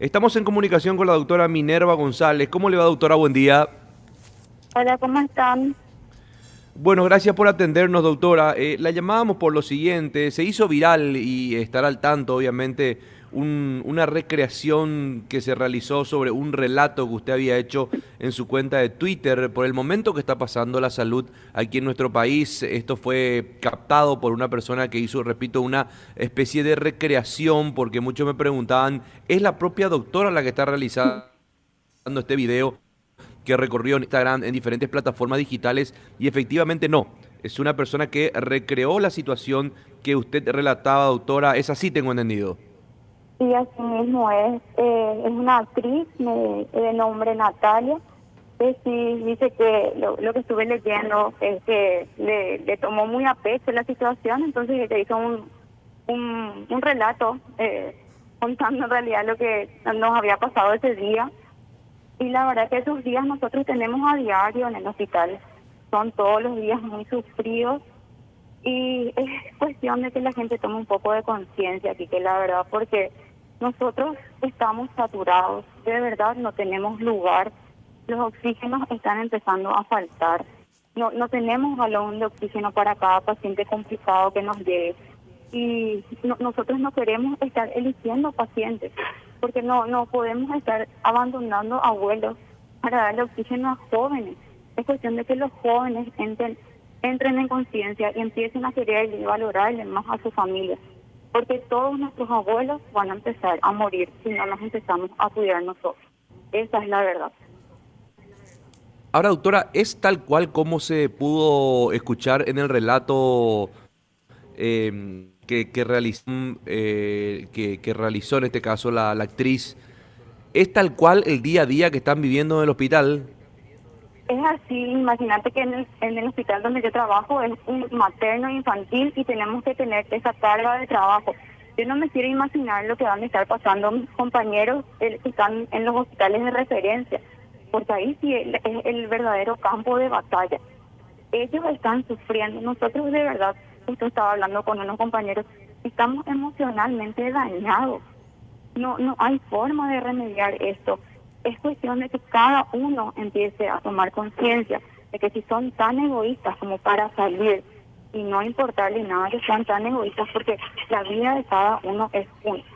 Estamos en comunicación con la doctora Minerva González. ¿Cómo le va, doctora? Buen día. Hola, ¿cómo están? Bueno, gracias por atendernos, doctora. Eh, la llamábamos por lo siguiente. Se hizo viral y estará al tanto, obviamente, una recreación que se realizó sobre un relato que usted había hecho en su cuenta de Twitter por el momento que está pasando la salud aquí en nuestro país. Esto fue captado por una persona que hizo, repito, una especie de recreación porque muchos me preguntaban, ¿es la propia doctora la que está realizando este video que recorrió en Instagram en diferentes plataformas digitales? Y efectivamente no. Es una persona que recreó la situación que usted relataba, doctora. Es así, tengo entendido. Y así mismo es, eh, es una actriz de, nombre Natalia, que sí dice que lo, que estuve leyendo es que le, tomó muy a pecho la situación, entonces le hizo un, un, relato eh, contando en realidad lo que nos había pasado ese día. Y la verdad que esos días nosotros tenemos a diario en el hospital, son todos los días muy sufridos y es cuestión de que la gente tome un poco de conciencia aquí, que la verdad, porque nosotros estamos saturados, de verdad no tenemos lugar, los oxígenos están empezando a faltar. No, no tenemos balón de oxígeno para cada paciente complicado que nos llegue. Y nosotros no queremos estar eligiendo pacientes, porque no, no podemos estar abandonando abuelos para darle oxígeno a jóvenes. Es cuestión de que los jóvenes entren, entren en conciencia y empiecen a querer y valorarle más a su familia porque todos nuestros abuelos van a empezar a morir si no nos empezamos a cuidar nosotros. Esa es la verdad. Ahora, doctora, ¿es tal cual como se pudo escuchar en el relato em, que, que, realizó, eh, que, realizó en este caso la, la actriz? ¿Es tal cual el día a día que están viviendo en el hospital? Es así, imagínate que en el, en el hospital donde yo trabajo es un materno infantil y tenemos que tener esa carga de trabajo. Yo no me quiero imaginar lo que van a estar pasando mis compañeros que están en los hospitales de referencia, porque ahí sí es el verdadero campo de batalla. Ellos están sufriendo, nosotros de verdad, usted estaba hablando con unos compañeros, estamos emocionalmente dañados. No, no hay forma de remediar esto es cuestión de que cada uno empiece a tomar conciencia de que si son tan egoístas como para salir y no importarle nada que sean tan egoístas porque la vida de cada uno es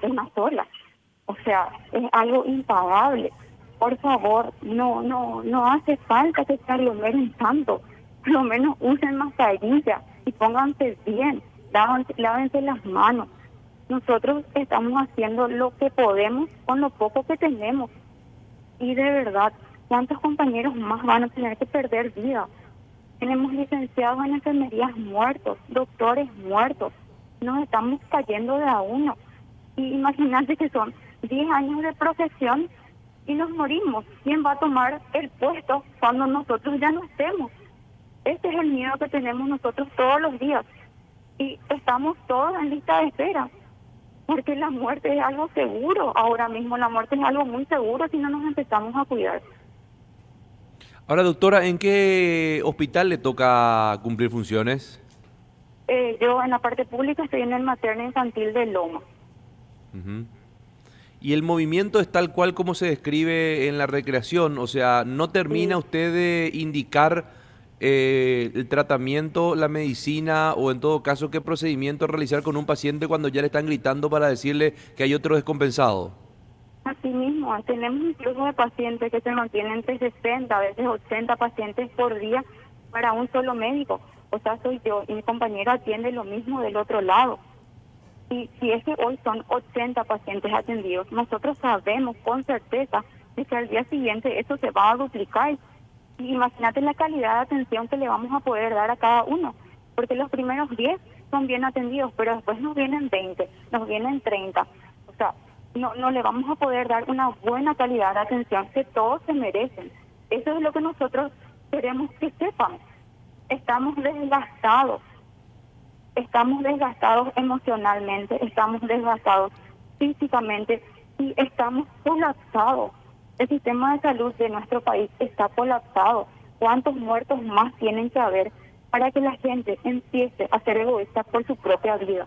una sola. O sea, es algo impagable. Por favor, no no no hace falta que se aglomeren tanto. Por lo menos usen mascarilla y pónganse bien, lávense, las manos. Nosotros estamos haciendo lo que podemos con lo poco que tenemos y de verdad, ¿cuántos compañeros más van a tener que perder vida? Tenemos licenciados en enfermerías muertos, doctores muertos. Nos estamos cayendo de a uno. Y imagínate que son 10 años de profesión y nos morimos. ¿Quién va a tomar el puesto cuando nosotros ya no estemos? Este es el miedo que tenemos nosotros todos los días. Y estamos todos en lista de espera porque la muerte es algo seguro. Ahora mismo la muerte es algo muy seguro si no nos empezamos a cuidar. Ahora, doctora, ¿en qué hospital le toca cumplir funciones? Eh, yo en la parte pública estoy en el materno infantil de Loma. ¿Y el movimiento es tal cual como se describe en la recreación? O sea, ¿no termina usted de indicar eh, el tratamiento, la medicina o en todo caso qué procedimiento realizar con un paciente cuando ya le están gritando para decirle que hay otro descompensado? Así mismo, tenemos un flujo de pacientes que se mantienen entre 60, a veces 80 pacientes por día para un solo médico. O sea, soy yo y mi compañero atiende lo mismo del otro lado. Y si es que hoy son 80 pacientes atendidos, nosotros sabemos con certeza de que al día siguiente eso se va a duplicar imagínate la calidad de atención que le vamos a poder dar a cada uno, porque los primeros 10 son bien atendidos, pero después nos vienen 20, nos vienen 30. O sea, no, no le vamos a poder dar una buena calidad de atención que todos se merecen. Eso es lo que nosotros queremos que sepan. Estamos desgastados, estamos desgastados emocionalmente, estamos desgastados físicamente y estamos colapsados el sistema de salud de nuestro país está colapsado. ¿Cuántos muertos más tienen que haber para que la gente empiece a ser egoísta por su propia vida?